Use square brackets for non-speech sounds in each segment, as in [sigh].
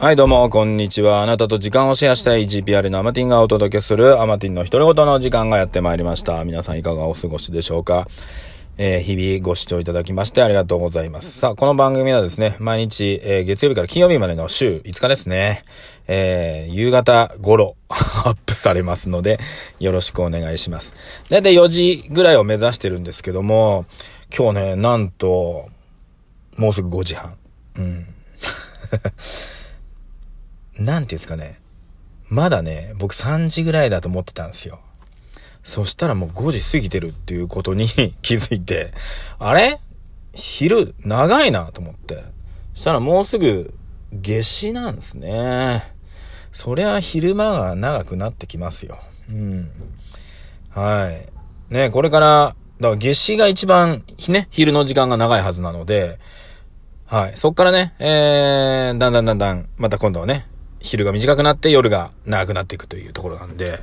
はい、どうも、こんにちは。あなたと時間をシェアしたい GPR のアマティンがお届けするアマティンの独り言の時間がやってまいりました。皆さんいかがお過ごしでしょうかえー、日々ご視聴いただきましてありがとうございます。さあ、この番組はですね、毎日、えー、月曜日から金曜日までの週5日ですね、えー、夕方頃 [laughs] アップされますので、よろしくお願いします。だいたい4時ぐらいを目指してるんですけども、今日ね、なんと、もうすぐ5時半。うん。なんていうんですかね。まだね、僕3時ぐらいだと思ってたんですよ。そしたらもう5時過ぎてるっていうことに [laughs] 気づいて、あれ？昼長いなと思って。そしたらもうすぐ夏至なんですね。そりゃ昼間が長くなってきますよ。うん。はい。ね、これから、だから夏至が一番、ね、昼の時間が長いはずなので、はい。そっからね、えー、だんだんだんだん、また今度はね、昼が短くなって夜が長くなっていくというところなんで、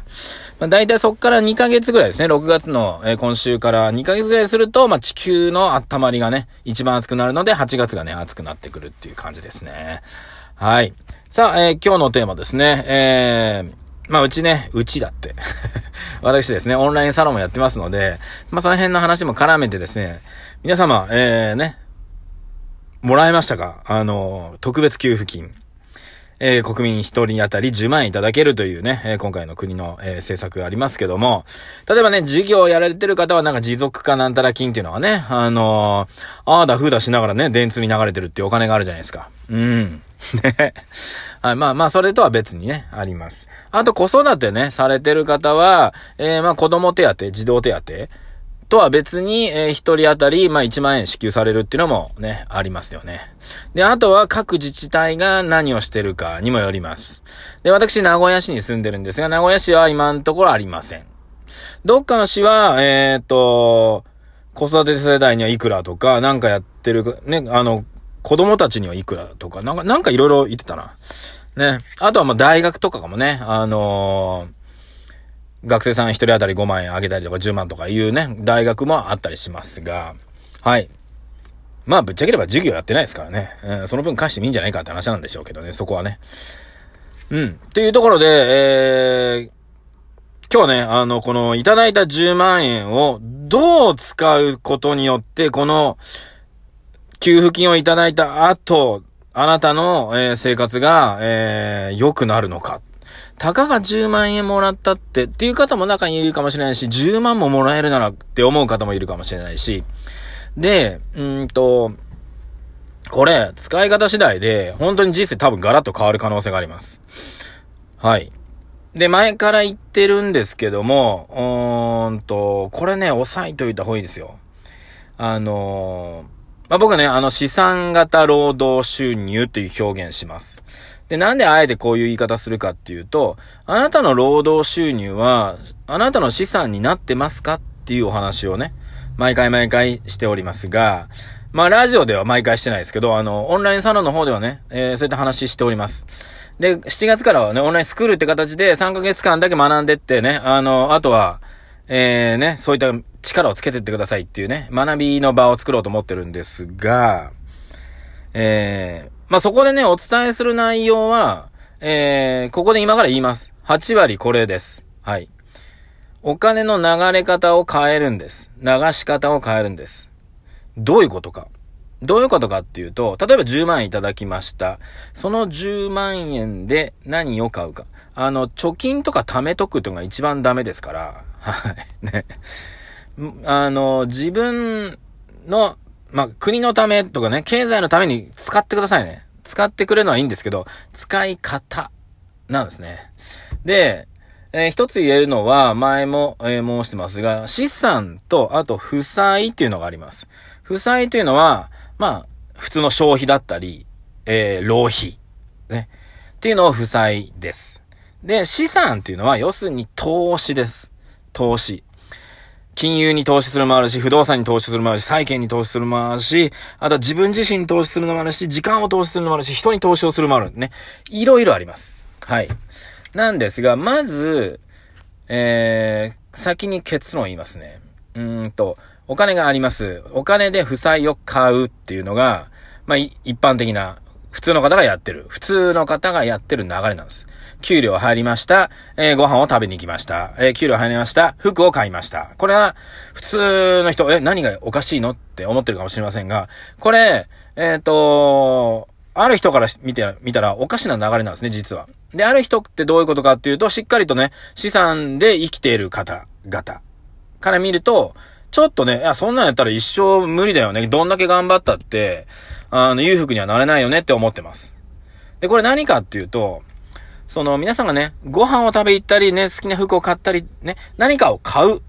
まあ、大体そっから2ヶ月ぐらいですね、6月の、えー、今週から2ヶ月ぐらいすると、まあ、地球の温まりがね、一番暑くなるので、8月がね、暑くなってくるっていう感じですね。はい。さあ、えー、今日のテーマですね、えー、まあ、うちね、うちだって。[laughs] 私ですね、オンラインサロンもやってますので、まあ、その辺の話も絡めてですね、皆様、えー、ね、もらえましたか？あの、特別給付金。えー、国民一人当たり10万円いただけるというね、えー、今回の国の、えー、政策がありますけども、例えばね、事業をやられてる方はなんか持続化なんたら金っていうのはね、あのー、ああだふうだしながらね、電通に流れてるっていうお金があるじゃないですか。うん。[laughs] ね。はい、まあまあ、それとは別にね、あります。あと、子育てね、されてる方は、えー、まあ、子供手当、児童手当、とは別に、えー、一人当たり、まあ、1万円支給されるっていうのもね、ありますよね。で、あとは各自治体が何をしてるかにもよります。で、私、名古屋市に住んでるんですが、名古屋市は今のところありません。どっかの市は、えっ、と、子育て世代にはいくらとか、なんかやってる、ね、あの、子供たちにはいくらとか、なんか、なんかいろいろ言ってたな。ね。あとはま、大学とかかもね、あのー学生さん一人当たり5万円あげたりとか10万とかいうね、大学もあったりしますが、はい。まあ、ぶっちゃければ授業やってないですからね。うん、その分返してもいいんじゃないかって話なんでしょうけどね、そこはね。うん。というところで、えー、今日はね、あの、このいただいた10万円をどう使うことによって、この、給付金をいただいた後、あなたの、えー、生活が、えー、良くなるのかたかが10万円もらったってっていう方も中にいるかもしれないし、10万ももらえるならって思う方もいるかもしれないし、で、うんと、これ、使い方次第で、本当に人生多分ガラッと変わる可能性があります。はい。で、前から言ってるんですけども、うーんと、これね、押さえといた方がいいですよ。あのー、まあ、僕ね、あの、資産型労働収入という表現します。で、なんであえてこういう言い方するかっていうと、あなたの労働収入は、あなたの資産になってますかっていうお話をね、毎回毎回しておりますが、まあ、ラジオでは毎回してないですけど、あの、オンラインサロンの方ではね、えー、そういった話しております。で、7月からはね、オンラインスクールって形で3ヶ月間だけ学んでってね、あの、あとは、えー、ね、そういった力をつけてってくださいっていうね、学びの場を作ろうと思ってるんですが、えー、まあ、そこでね、お伝えする内容は、えー、ここで今から言います。8割これです。はい。お金の流れ方を変えるんです。流し方を変えるんです。どういうことか。どういうことかっていうと、例えば10万円いただきました。その10万円で何を買うか。あの、貯金とか貯めとくっていうのが一番ダメですから。はい。ね。あの、自分のまあ、国のためとかね、経済のために使ってくださいね。使ってくれるのはいいんですけど、使い方なんですね。で、えー、一つ言えるのは、前も、えー、申してますが、資産と、あと、負債っていうのがあります。負債というのは、まあ、普通の消費だったり、えー、浪費。ね。っていうのを負債です。で、資産っていうのは、要するに投資です。投資。金融に投資するもあるし、不動産に投資するもあるし、債券に投資するもあるし、あとは自分自身に投資するのもあるし、時間を投資するのもあるし、人に投資をするもあるね。いろいろあります。はい。なんですが、まず、えー、先に結論言いますね。うんと、お金があります。お金で負債を買うっていうのが、まあ、一般的な普通の方がやってる。普通の方がやってる流れなんです。給料入りました。えー、ご飯を食べに行きました。えー、給料入りました。服を買いました。これは、普通の人、え、何がおかしいのって思ってるかもしれませんが、これ、えっ、ー、と、ある人から見て、見たらおかしな流れなんですね、実は。で、ある人ってどういうことかっていうと、しっかりとね、資産で生きている方々から見ると、ちょっとね、いや、そんなんやったら一生無理だよね。どんだけ頑張ったって、あの、裕福にはなれないよねって思ってます。で、これ何かっていうと、その、皆さんがね、ご飯を食べ行ったりね、好きな服を買ったり、ね、何かを買うっ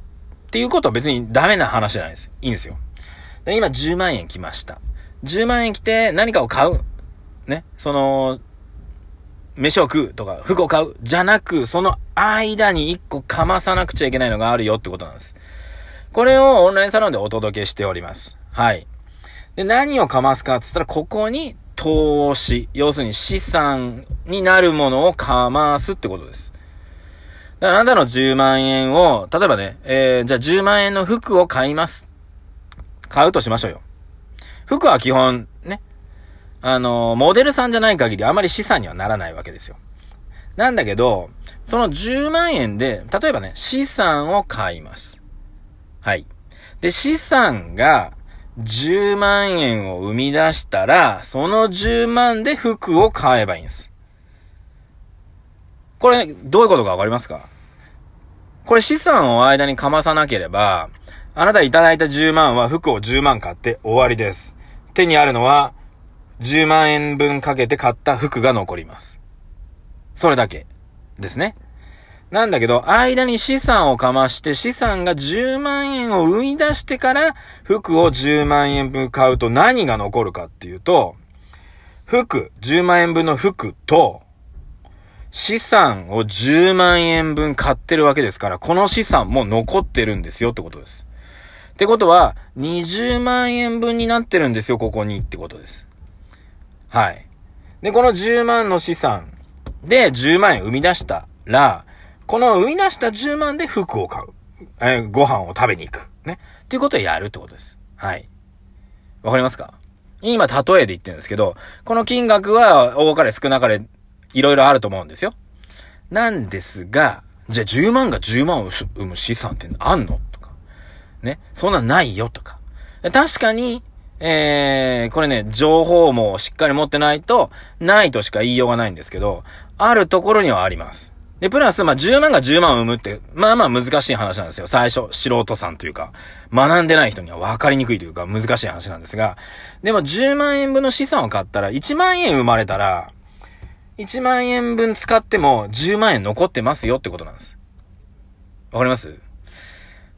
ていうことは別にダメな話じゃないです。いいんですよ。で、今10万円来ました。10万円来て何かを買う。ね、その、飯を食うとか、服を買う。じゃなく、その間に1個かまさなくちゃいけないのがあるよってことなんです。これをオンラインサロンでお届けしております。はい。で、何をかますかって言ったら、ここに投資、要するに資産になるものをかますってことです。だからあなたの10万円を、例えばね、えー、じゃあ10万円の服を買います。買うとしましょうよ。服は基本、ね、あの、モデルさんじゃない限りあまり資産にはならないわけですよ。なんだけど、その10万円で、例えばね、資産を買います。はい。で、資産が10万円を生み出したら、その10万で服を買えばいいんです。これ、ね、どういうことかわかりますか？これ資産を間にかまさなければ、あなたいただいた10万は服を10万買って終わりです。手にあるのは10万円分かけて買った服が残ります。それだけですね。なんだけど、間に資産をかまして、資産が10万円を生み出してから、服を10万円分買うと何が残るかっていうと、服、10万円分の服と、資産を10万円分買ってるわけですから、この資産も残ってるんですよってことです。ってことは、20万円分になってるんですよ、ここにってことです。はい。で、この10万の資産で10万円生み出したら、この生み出した10万で服を買う。えー、ご飯を食べに行く。ね。っていうことをやるってことです。はい。わかりますか？今、例えで言ってるんですけど、この金額は多かれ少なかれ、いろいろあると思うんですよ。なんですが、じゃあ10万が10万を生む資産ってあんの？とか。ね。そんなんないよ？とか。確かに、えー、これね、情報もしっかり持ってないと、ないとしか言いようがないんですけど、あるところにはあります。で、プラス、まあ、10万が10万を生むって、まあまあ難しい話なんですよ。最初、素人さんというか、学んでない人には分かりにくいというか、難しい話なんですが、でも10万円分の資産を買ったら、1万円生まれたら、1万円分使っても10万円残ってますよってことなんです。わかります？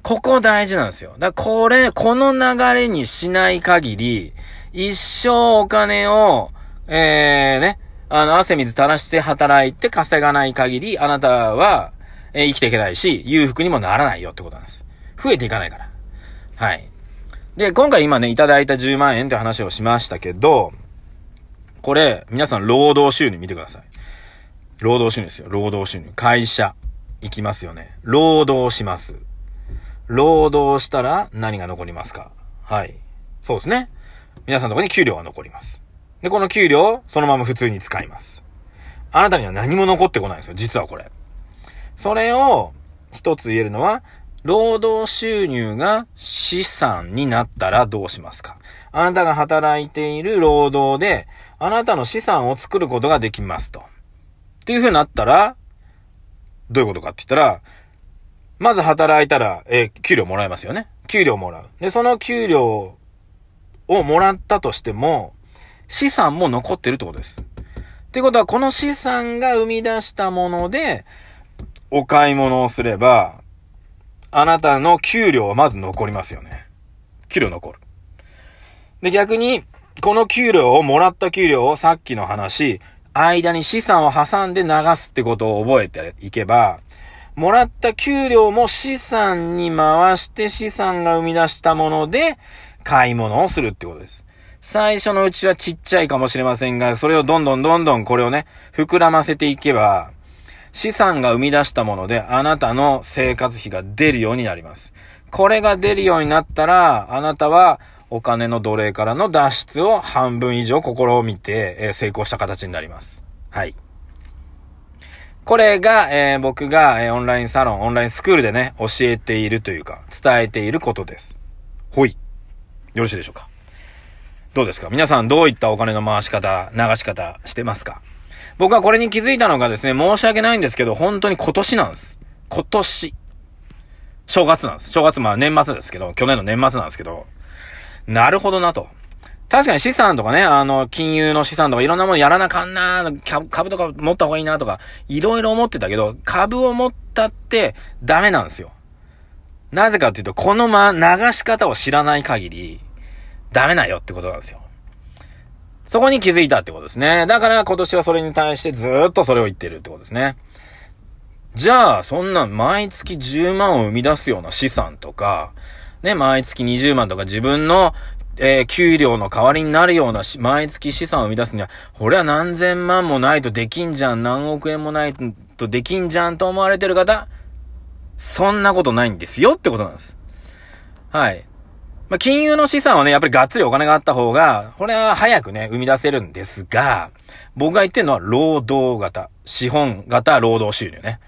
ここ大事なんですよ。だからこれ、この流れにしない限り、一生お金を、えー、ね、あの、汗水垂らして働いて稼がない限り、あなたは、えー、生きていけないし、裕福にもならないよってことなんです。増えていかないから。はい。で、今回今ね、いただいた10万円って話をしましたけど、これ、皆さん労働収入見てください。労働収入ですよ。労働収入。会社。行きますよね。労働します。労働したら何が残りますかはい。そうですね。皆さんのとこに給料が残ります。で、この給料、そのまま普通に使います。あなたには何も残ってこないんですよ、実はこれ。それを、一つ言えるのは、労働収入が資産になったらどうしますかあなたが働いている労働で、あなたの資産を作ることができますと。っていう風になったら、どういうことかって言ったら、まず働いたら、えー、給料もらえますよね。給料もらう。で、その給料をもらったとしても、資産も残ってるってことです。ってことは、この資産が生み出したもので、お買い物をすれば、あなたの給料はまず残りますよね。給料残る。で、逆に、この給料を、もらった給料をさっきの話、間に資産を挟んで流すってことを覚えていけば、もらった給料も資産に回して資産が生み出したもので買い物をするってことです。最初のうちはちっちゃいかもしれませんが、それをどんどんどんどんこれをね、膨らませていけば、資産が生み出したもので、あなたの生活費が出るようになります。これが出るようになったら、あなたはお金の奴隷からの脱出を半分以上試みて、え、成功した形になります。はい。これが、えー、僕が、えー、オンラインサロン、オンラインスクールでね、教えているというか、伝えていることです。ほい。よろしいでしょうかどうですか？皆さんどういったお金の回し方、流し方してますか？僕はこれに気づいたのがですね、申し訳ないんですけど、本当に今年なんです。今年。正月なんです。正月、まあ年末ですけど、去年の年末なんですけど、なるほどなと。確かに資産とかね、あの、金融の資産とかいろんなものやらなあかんな、株とか持った方がいいなとか、いろいろ思ってたけど、株を持ったってダメなんですよ。なぜかっていうと、このま、流し方を知らない限り、ダメなよってことなんですよ。そこに気づいたってことですね。だから今年はそれに対してずっとそれを言ってるってことですね。じゃあ、そんな毎月10万を生み出すような資産とか、ね、毎月20万とか自分の、えー、給料の代わりになるような毎月資産を生み出すには、これは何千万もないとできんじゃん、何億円もないとできんじゃんと思われてる方、そんなことないんですよってことなんです。はい。まあ、金融の資産はね、やっぱりがっつりお金があった方が、これは早くね、生み出せるんですが、僕が言ってるのは労働型、資本型労働収入ね。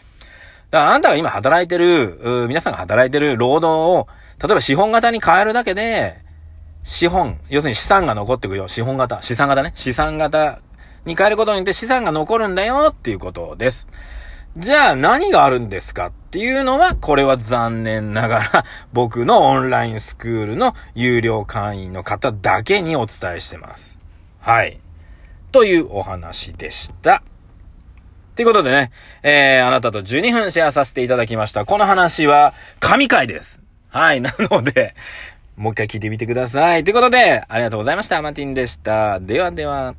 だからあんたが今働いてる、皆さんが働いてる労働を、例えば資本型に変えるだけで、資本、要するに資産が残ってくるよ。資本型、資産型ね。資産型に変えることによって資産が残るんだよっていうことです。じゃあ何があるんですかっていうのは、これは残念ながら、僕のオンラインスクールの有料会員の方だけにお伝えしてます。はい。というお話でした。ということでね、えー、あなたと12分シェアさせていただきました。この話は、神回です。はい。なので、もう一回聞いてみてください。ということで、ありがとうございました。マティンでした。ではでは。